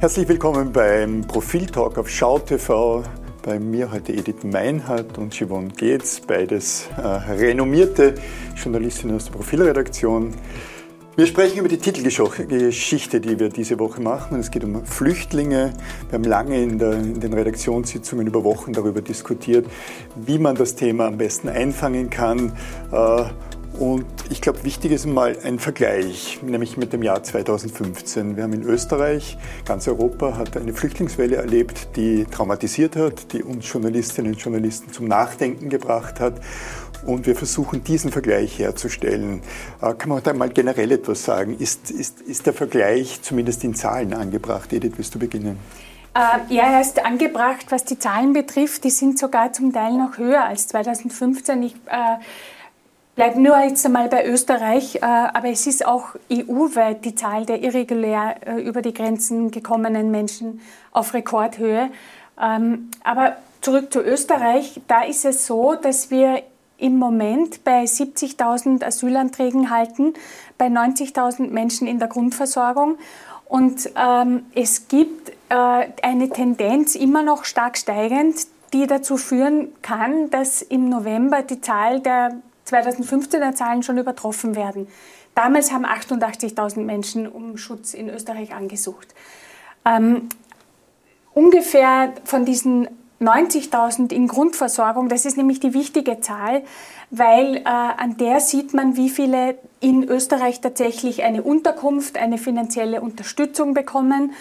Herzlich willkommen beim Profiltalk auf Schau TV. Bei mir heute Edith Meinhardt und Yvonne Geetz, beides äh, renommierte Journalistinnen aus der Profilredaktion. Wir sprechen über die Titelgeschichte, die wir diese Woche machen. Es geht um Flüchtlinge. Wir haben lange in, der, in, den Redaktionssitzungen über Wochen darüber diskutiert, wie man das Thema am besten einfangen kann. Äh, und ich glaube, wichtig ist mal ein Vergleich, nämlich mit dem Jahr 2015. Wir haben in Österreich, ganz Europa hat eine Flüchtlingswelle erlebt, die traumatisiert hat, die uns Journalistinnen und Journalisten zum Nachdenken gebracht hat. Und wir versuchen, diesen Vergleich herzustellen. Äh, kann man da mal generell etwas sagen? Ist, ist, ist der Vergleich zumindest in Zahlen angebracht? Edith, willst du beginnen? Äh, ja, er ist angebracht, was die Zahlen betrifft. Die sind sogar zum Teil noch höher als 2015. Ich, äh, bleibe nur jetzt einmal bei Österreich, äh, aber es ist auch EU-weit die Zahl der irregulär äh, über die Grenzen gekommenen Menschen auf Rekordhöhe. Ähm, aber zurück zu Österreich, da ist es so, dass wir im Moment bei 70.000 Asylanträgen halten, bei 90.000 Menschen in der Grundversorgung. Und ähm, es gibt äh, eine Tendenz immer noch stark steigend, die dazu führen kann, dass im November die Zahl der 2015er Zahlen schon übertroffen werden. Damals haben 88.000 Menschen um Schutz in Österreich angesucht. Ähm, ungefähr von diesen 90.000 in Grundversorgung, das ist nämlich die wichtige Zahl, weil äh, an der sieht man, wie viele in Österreich tatsächlich eine Unterkunft, eine finanzielle Unterstützung bekommen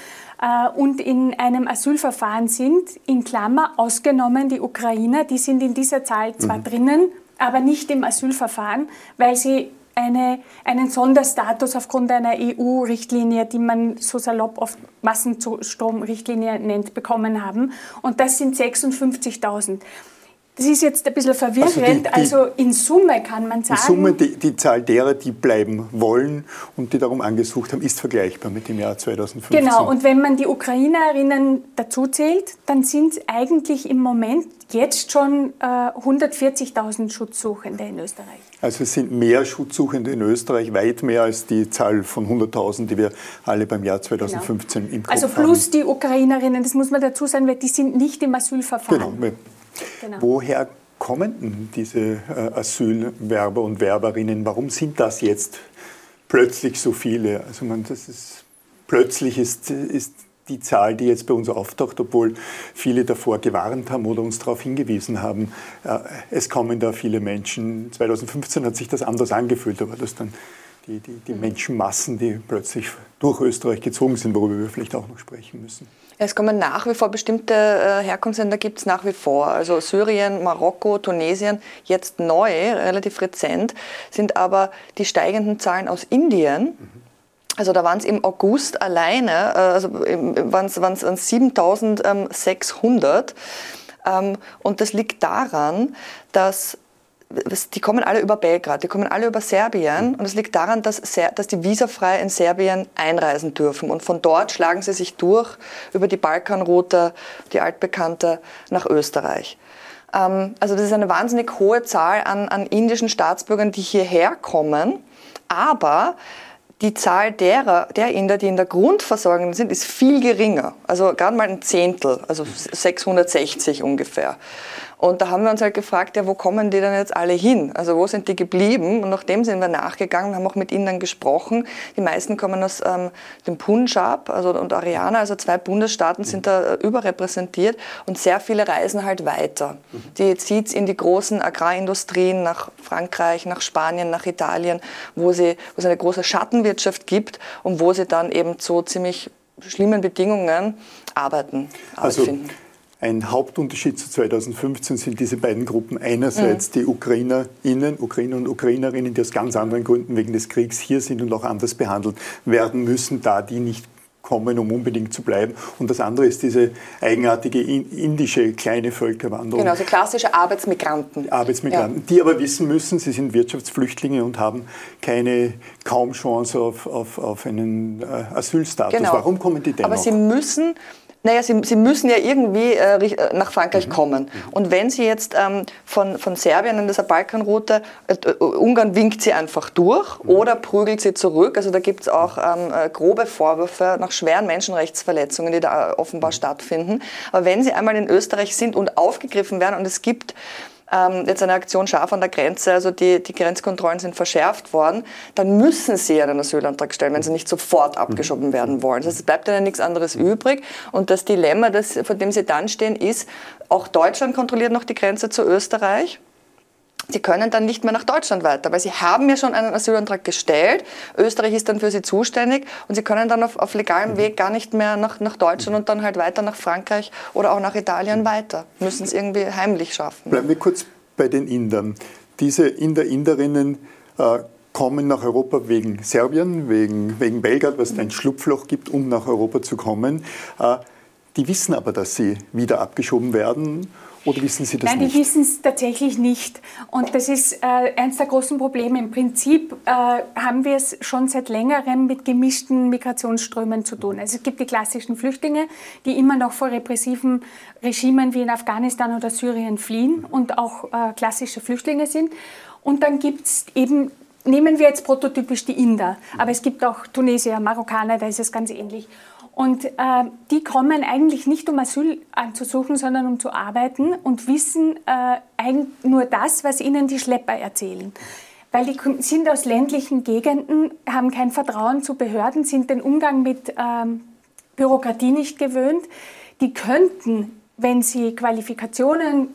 äh, und in einem Asylverfahren sind. In Klammer ausgenommen die Ukrainer, die sind in dieser Zahl zwar mhm. drinnen, aber nicht im Asylverfahren, weil sie eine, einen Sonderstatus aufgrund einer EU-Richtlinie, die man so salopp oft Massenstromrichtlinie nennt, bekommen haben. Und das sind 56.000. Das ist jetzt ein bisschen verwirrend. Also, die, die, also, in Summe kann man sagen. In Summe, die, die, Zahl derer, die bleiben wollen und die darum angesucht haben, ist vergleichbar mit dem Jahr 2015. Genau, und wenn man die Ukrainerinnen dazu zählt, dann sind es eigentlich im Moment jetzt schon äh, 140.000 Schutzsuchende in Österreich. Also es sind mehr Schutzsuchende in Österreich, weit mehr als die Zahl von 100.000, die wir alle beim Jahr 2015 genau. im Kopf Also plus haben. die Ukrainerinnen, das muss man dazu sagen, weil die sind nicht im Asylverfahren. Genau. Genau. Woher kommen diese äh, Asylwerber und Werberinnen? Warum sind das jetzt plötzlich so viele? Also man, das ist, plötzlich ist, ist die Zahl, die jetzt bei uns auftaucht, obwohl viele davor gewarnt haben oder uns darauf hingewiesen haben, äh, es kommen da viele Menschen. 2015 hat sich das anders angefühlt, aber das dann die, die, die Menschenmassen, die plötzlich durch Österreich gezogen sind, worüber wir vielleicht auch noch sprechen müssen. Es kommen nach wie vor bestimmte äh, Herkunftsländer gibt es nach wie vor. Also Syrien, Marokko, Tunesien, jetzt neu, relativ rezent, sind aber die steigenden Zahlen aus Indien. Also da waren es im August alleine, äh, also waren es 7600. Ähm, und das liegt daran, dass die kommen alle über Belgrad, die kommen alle über Serbien und es liegt daran, dass, dass die visafrei in Serbien einreisen dürfen und von dort schlagen sie sich durch über die Balkanroute, die altbekannte, nach Österreich. Ähm, also das ist eine wahnsinnig hohe Zahl an, an indischen Staatsbürgern, die hierher kommen, aber die Zahl derer, der Inder, die in der Grundversorgung sind, ist viel geringer. Also gerade mal ein Zehntel, also 660 ungefähr. Und da haben wir uns halt gefragt, ja, wo kommen die denn jetzt alle hin? Also wo sind die geblieben? Und nachdem sind wir nachgegangen, haben auch mit ihnen dann gesprochen. Die meisten kommen aus ähm, dem Punjab also, und Ariana, also zwei Bundesstaaten sind da äh, überrepräsentiert und sehr viele reisen halt weiter. Die zieht es in die großen Agrarindustrien nach Frankreich, nach Spanien, nach Italien, wo, sie, wo es eine große Schattenwirtschaft gibt und wo sie dann eben zu ziemlich schlimmen Bedingungen arbeiten, also, finden. Ein Hauptunterschied zu 2015 sind diese beiden Gruppen. Einerseits mhm. die UkrainerInnen, Ukrainer und Ukrainerinnen, die aus ganz anderen Gründen wegen des Kriegs hier sind und auch anders behandelt werden müssen, da die nicht kommen, um unbedingt zu bleiben. Und das andere ist diese eigenartige indische kleine Völkerwanderung. Genau, so klassische Arbeitsmigranten. Arbeitsmigranten, ja. die aber wissen müssen, sie sind Wirtschaftsflüchtlinge und haben keine, kaum Chance auf, auf, auf einen äh, Asylstatus. Genau. Warum kommen die denn Aber sie müssen Naja, sie, sie müssen ja irgendwie äh, äh nach Frankreich mhm. kommen. Mhm. Und wenn sie jetzt ähm, von, von Serbien in dieser Balkanroute, äh, äh, Ungarn winkt sie einfach durch mhm. oder prügelt sie zurück. Also da gibt es auch ähm, äh, grobe Vorwürfe nach schweren Menschenrechtsverletzungen, die da offenbar mhm. stattfinden. Aber wenn sie einmal in Österreich sind und aufgegriffen werden und es gibt ähm, jetzt eine Aktion scharf an der Grenze, also die, die Grenzkontrollen sind verschärft worden, dann müssen sie einen Asylantrag stellen, wenn sie nicht sofort mhm. abgeschoben werden wollen. Das heißt, es bleibt ihnen nichts anderes übrig. Und das Dilemma, das, vor dem sie dann stehen, ist, auch Deutschland kontrolliert noch die Grenze zu Österreich. Sie können dann nicht mehr nach Deutschland weiter, weil Sie haben ja schon einen Asylantrag gestellt. Österreich ist dann für Sie zuständig und Sie können dann auf, auf legalem Weg gar nicht mehr nach, nach Deutschland und dann halt weiter nach Frankreich oder auch nach Italien weiter. Müssen es irgendwie heimlich schaffen. Bleiben wir kurz bei den Indern. Diese Inder, Inderinnen äh, kommen nach Europa wegen Serbien, wegen, wegen Belgrad, was ein Schlupfloch gibt, um nach Europa zu kommen. Äh, die wissen aber, dass sie wieder abgeschoben werden oder wissen Sie das Nein, nicht? Nein, die wissen es tatsächlich nicht. Und das ist äh, eines der großen Probleme. Im Prinzip äh, haben wir es schon seit längerem mit gemischten Migrationsströmen zu tun. Also es gibt die klassischen Flüchtlinge, die immer noch vor repressiven Regimen wie in Afghanistan oder Syrien fliehen und auch äh, klassische Flüchtlinge sind. Und dann gibt es eben Nehmen wir jetzt prototypisch die Inder, aber es gibt auch Tunesier, Marokkaner, da ist es ganz ähnlich. Und äh, die kommen eigentlich nicht, um Asyl anzusuchen, sondern um zu arbeiten und wissen äh, nur das, was ihnen die Schlepper erzählen. Weil die sind aus ländlichen Gegenden, haben kein Vertrauen zu Behörden, sind den Umgang mit ähm, Bürokratie nicht gewöhnt. Die könnten, wenn sie Qualifikationen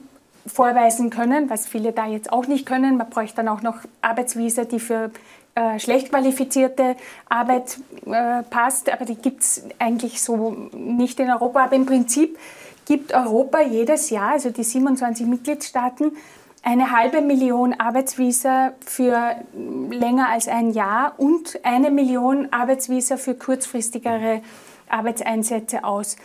vorweisen können, was viele da jetzt auch nicht können, man bräuchte dann auch noch Arbeitsvisa, die für äh, schlecht qualifizierte Arbeit äh, passt, aber die gibt es eigentlich so nicht in Europa. Aber im Prinzip gibt Europa jedes Jahr, also die 27 Mitgliedstaaten, eine halbe Million Arbeitsvisa für länger als ein Jahr und eine Million Arbeitsvisa für kurzfristigere Arbeitseinsätze aus.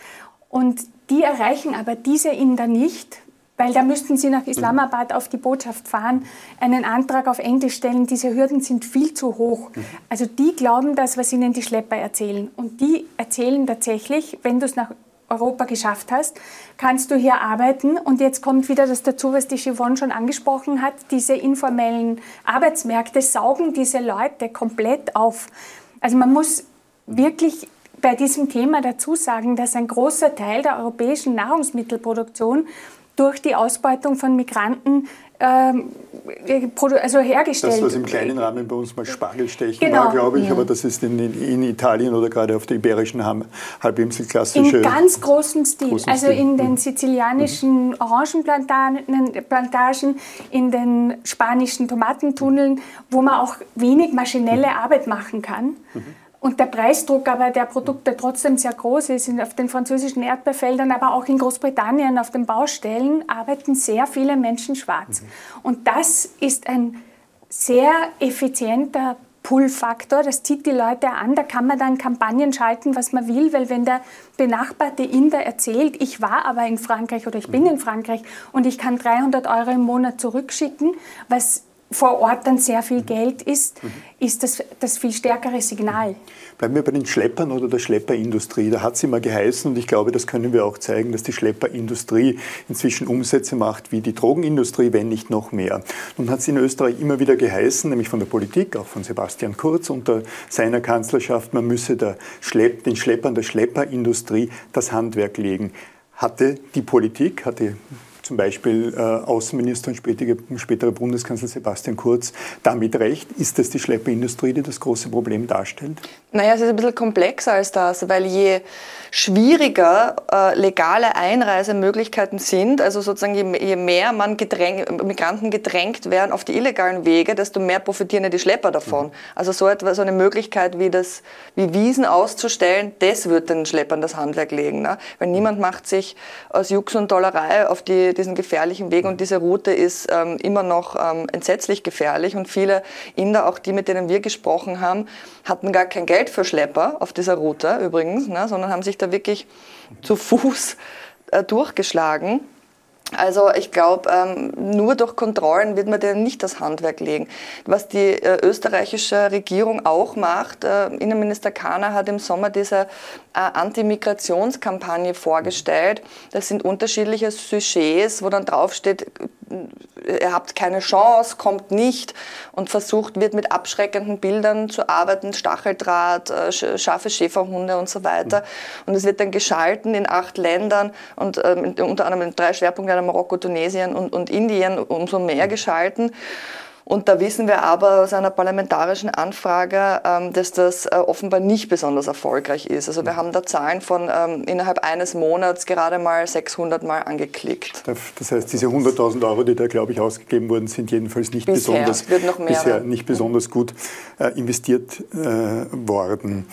Und die erreichen aber diese Inder nicht, weil da müssten Sie nach Islamabad auf die Botschaft fahren, einen Antrag auf Englisch stellen. Diese Hürden sind viel zu hoch. Also die glauben das, was ihnen die Schlepper erzählen. Und die erzählen tatsächlich, wenn du es nach Europa geschafft hast, kannst du hier arbeiten. Und jetzt kommt wieder das dazu, was die Chivon schon angesprochen hat. Diese informellen Arbeitsmärkte saugen diese Leute komplett auf. Also man muss wirklich bei diesem Thema dazu sagen, dass ein großer Teil der europäischen Nahrungsmittelproduktion durch die Ausbeutung von Migranten ähm, also hergestellt. Das, was im kleinen Rahmen bei uns mal Spargelstechen genau. war, glaube ich, ja. aber das ist in, in, Italien oder gerade auf der Iberischen Halbinsel klassische. In ganz großem Stil. Großen also in den mhm. sizilianischen mhm. Orangenplantagen, in den spanischen Tomatentunneln, wo man auch wenig maschinelle mhm. Arbeit machen kann. Mhm. Und der Preisdruck aber der Produkte trotzdem sehr groß ist. Auf den französischen Erdbeerfeldern, aber auch in Großbritannien auf den Baustellen arbeiten sehr viele Menschen schwarz. Mhm. Und das ist ein sehr effizienter Pull-Faktor. Das zieht die Leute an. Da kann man dann Kampagnen schalten, was man will, weil wenn der benachbarte Inder erzählt, ich war aber in Frankreich oder ich bin mhm. in Frankreich und ich kann 300 Euro im Monat zurückschicken, was vor Ort dann sehr viel Geld ist, mhm. ist das das viel stärkere Signal. Bleiben wir bei den Schleppern oder der Schlepperindustrie. Da hat es immer geheißen, und ich glaube, das können wir auch zeigen, dass die Schlepperindustrie inzwischen Umsätze macht wie die Drogenindustrie, wenn nicht noch mehr. Nun hat es in Österreich immer wieder geheißen, nämlich von der Politik, auch von Sebastian Kurz unter seiner Kanzlerschaft, man müsse der Schlepp, den Schleppern der Schlepperindustrie das Handwerk legen. Hatte die Politik, hatte zum Beispiel äh, Außenminister und spätere, spätere Bundeskanzler Sebastian Kurz damit recht? Ist das die Schlepperindustrie, die das große Problem darstellt? Naja, es ist ein bisschen komplexer als das, weil je schwieriger äh, legale Einreisemöglichkeiten sind, also sozusagen je, je mehr man gedräng, Migranten gedrängt werden auf die illegalen Wege, desto mehr profitieren ja die Schlepper davon. Mhm. Also so, etwa, so eine Möglichkeit wie, das, wie Wiesen auszustellen, das wird den Schleppern das Handwerk legen. Ne? Weil niemand macht sich aus Jux und Dollerei auf die, diesen gefährlichen Weg und diese Route ist ähm, immer noch ähm, entsetzlich gefährlich und viele Inder, auch die, mit denen wir gesprochen haben, hatten gar kein Geld für Schlepper auf dieser Route übrigens, ne, sondern haben sich da wirklich zu Fuß äh, durchgeschlagen. Also ich glaube, ähm, nur durch Kontrollen wird man denen nicht das Handwerk legen. Was die äh, österreichische Regierung auch macht, äh, Innenminister Kahner hat im Sommer diese äh, Anti-Migrationskampagne vorgestellt. Das sind unterschiedliche Sujets, wo dann draufsteht, ihr habt keine Chance, kommt nicht und versucht wird mit abschreckenden Bildern zu arbeiten, Stacheldraht, äh, scharfe Schäferhunde und so weiter. Und es wird dann geschalten in acht Ländern und ähm, unter anderem in drei Schwerpunkten, Marokko, Tunesien und, und Indien, umso mehr geschalten. Und da wissen wir aber aus einer parlamentarischen Anfrage, ähm, dass das äh, offenbar nicht besonders erfolgreich ist. Also wir haben da Zahlen von ähm, innerhalb eines Monats gerade mal 600 Mal angeklickt. Das heißt, diese 100.000 Euro, die da, glaube ich, ausgegeben wurden, sind jedenfalls nicht bisher, besonders, bisher nicht besonders gut äh, investiert äh, worden.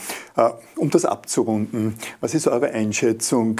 Um das abzurunden, was ist eure Einschätzung?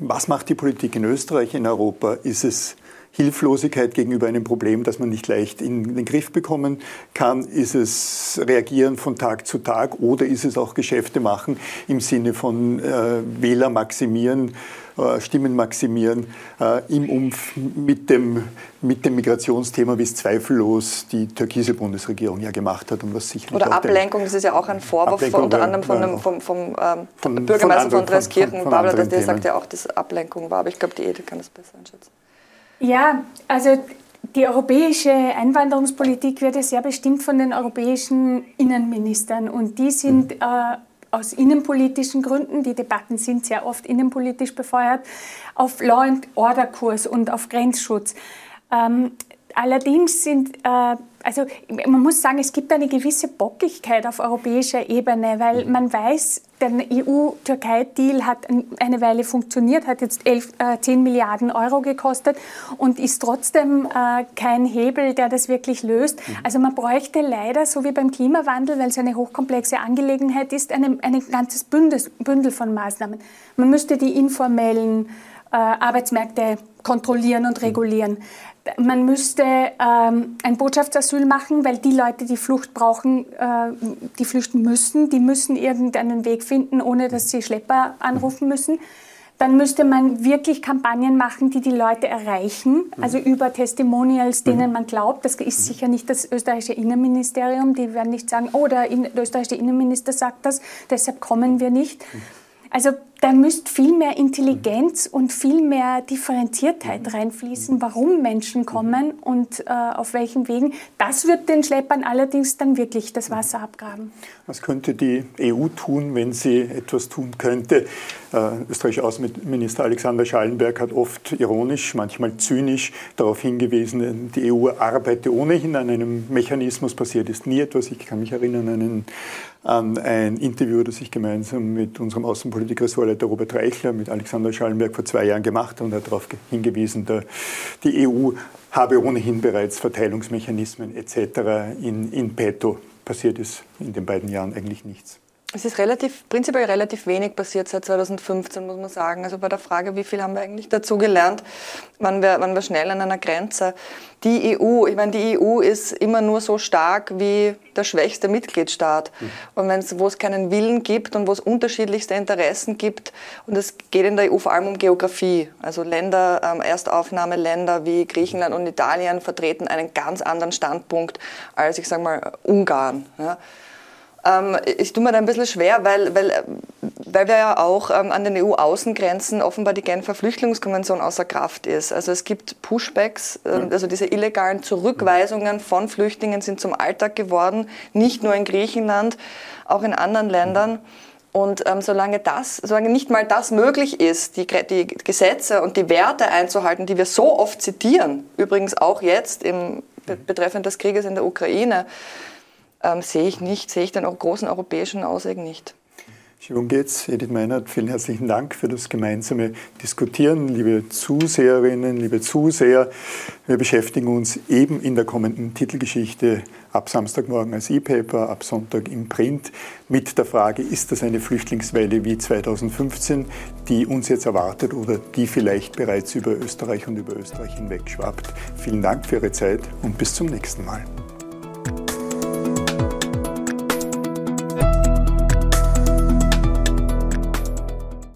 Was macht die Politik in Österreich, in Europa? Ist es Hilflosigkeit gegenüber einem Problem, das man nicht leicht in den Griff bekommen kann? Ist es Reagieren von Tag zu Tag oder ist es auch Geschäfte machen im Sinne von äh, Wähler maximieren, äh, Stimmen maximieren äh, im Umf mit dem, mit dem Migrationsthema, wie es zweifellos die türkise Bundesregierung ja gemacht hat und was sicherlich Oder Ablenkung, das ist ja auch ein Vorwurf von, unter anderem von dem, vom, vom ähm, von, Bürgermeister von, von Dreskirchen, Babler, der sagt ja auch, dass Ablenkung war, aber ich glaube, die Edith kann das besser einschätzen. Ja, also die europäische Einwanderungspolitik wird ja sehr bestimmt von den europäischen Innenministern und die sind mhm. äh, aus innenpolitischen Gründen, die Debatten sind sehr oft innenpolitisch befeuert, auf Law and Order Kurs und auf Grenzschutz. Ähm, allerdings sind äh, also man muss sagen, es gibt eine gewisse Bockigkeit auf europäischer Ebene, weil mhm. man weiß, der EU-Türkei-Deal hat eine Weile funktioniert, hat jetzt 11, äh, 10 Milliarden Euro gekostet und ist trotzdem äh, kein Hebel, der das wirklich löst. Mhm. Also man bräuchte leider, so wie beim Klimawandel, weil es eine hochkomplexe Angelegenheit ist, ein ganzes Bündel, Bündel von Maßnahmen. Man müsste die informellen äh, Arbeitsmärkte kontrollieren und regulieren man müsste ähm, ein Botschaftsasyl machen, weil die Leute, die Flucht brauchen, äh, die flüchten müssen, die müssen irgendeinen Weg finden, ohne dass sie Schlepper anrufen müssen. Dann müsste man wirklich Kampagnen machen, die die Leute erreichen, also über Testimonials, denen man glaubt. Das ist sicher nicht das österreichische Innenministerium. Die werden nicht sagen, oh, der, der österreichische Innenminister sagt das, deshalb kommen wir nicht. Also da müsste viel mehr Intelligenz und viel mehr Differenziertheit reinfließen, warum Menschen kommen und äh, auf welchen Wegen. Das wird den Schleppern allerdings dann wirklich das Wasser abgraben. Was könnte die EU tun, wenn sie etwas tun könnte? Äh, österreichischer Außenminister Alexander Schallenberg hat oft ironisch, manchmal zynisch darauf hingewiesen, die EU arbeite ohnehin an einem Mechanismus, passiert ist nie etwas. Ich kann mich erinnern an ein, an ein Interview, das ich gemeinsam mit unserem Außenpolitik-Ressort Vorleiter Robert Reichler mit Alexander Schallenberg vor zwei Jahren gemacht und hat darauf hingewiesen, der, die EU habe ohnehin bereits Verteilungsmechanismen etc. in, in petto. Passiert ist in den beiden Jahren eigentlich nichts. Es ist relativ, prinzipiell relativ wenig passiert seit 2015, muss man sagen. Also bei der Frage, wie viel haben wir eigentlich dazu gelernt, waren wir, waren wir schnell an einer Grenze. Die EU, ich meine, die EU ist immer nur so stark wie der schwächste Mitgliedstaat. Mhm. Und wenn es, wo es keinen Willen gibt und wo es unterschiedlichste Interessen gibt, und es geht in der EU vor allem um Geografie. Also Länder, ähm, Erstaufnahmeländer wie Griechenland und Italien vertreten einen ganz anderen Standpunkt als, ich sage mal, Ungarn. Ja. Ähm, ich tue mir da ein bisschen schwer, weil, weil, weil wir ja auch ähm, an den EU-Außengrenzen offenbar die Genfer Flüchtlingskonvention außer Kraft ist. Also es gibt Pushbacks, ähm, also diese illegalen Zurückweisungen von Flüchtlingen sind zum Alltag geworden, nicht nur in Griechenland, auch in anderen Ländern. Und ähm, solange das, solange nicht mal das möglich ist, die, die, Gesetze und die Werte einzuhalten, die wir so oft zitieren, übrigens auch jetzt im, betreffend des Krieges in der Ukraine, ähm, sehe ich nicht, sehe ich den großen europäischen Ausweg nicht. Worum geht's? Edith Meinert, vielen herzlichen Dank für das gemeinsame Diskutieren. Liebe Zuseherinnen, liebe Zuseher, wir beschäftigen uns eben in der kommenden Titelgeschichte ab Samstagmorgen als E-Paper, ab Sonntag im Print mit der Frage, ist das eine Flüchtlingswelle wie 2015, die uns jetzt erwartet oder die vielleicht bereits über Österreich und über Österreich hinweg schwappt. Vielen Dank für Ihre Zeit und bis zum nächsten Mal.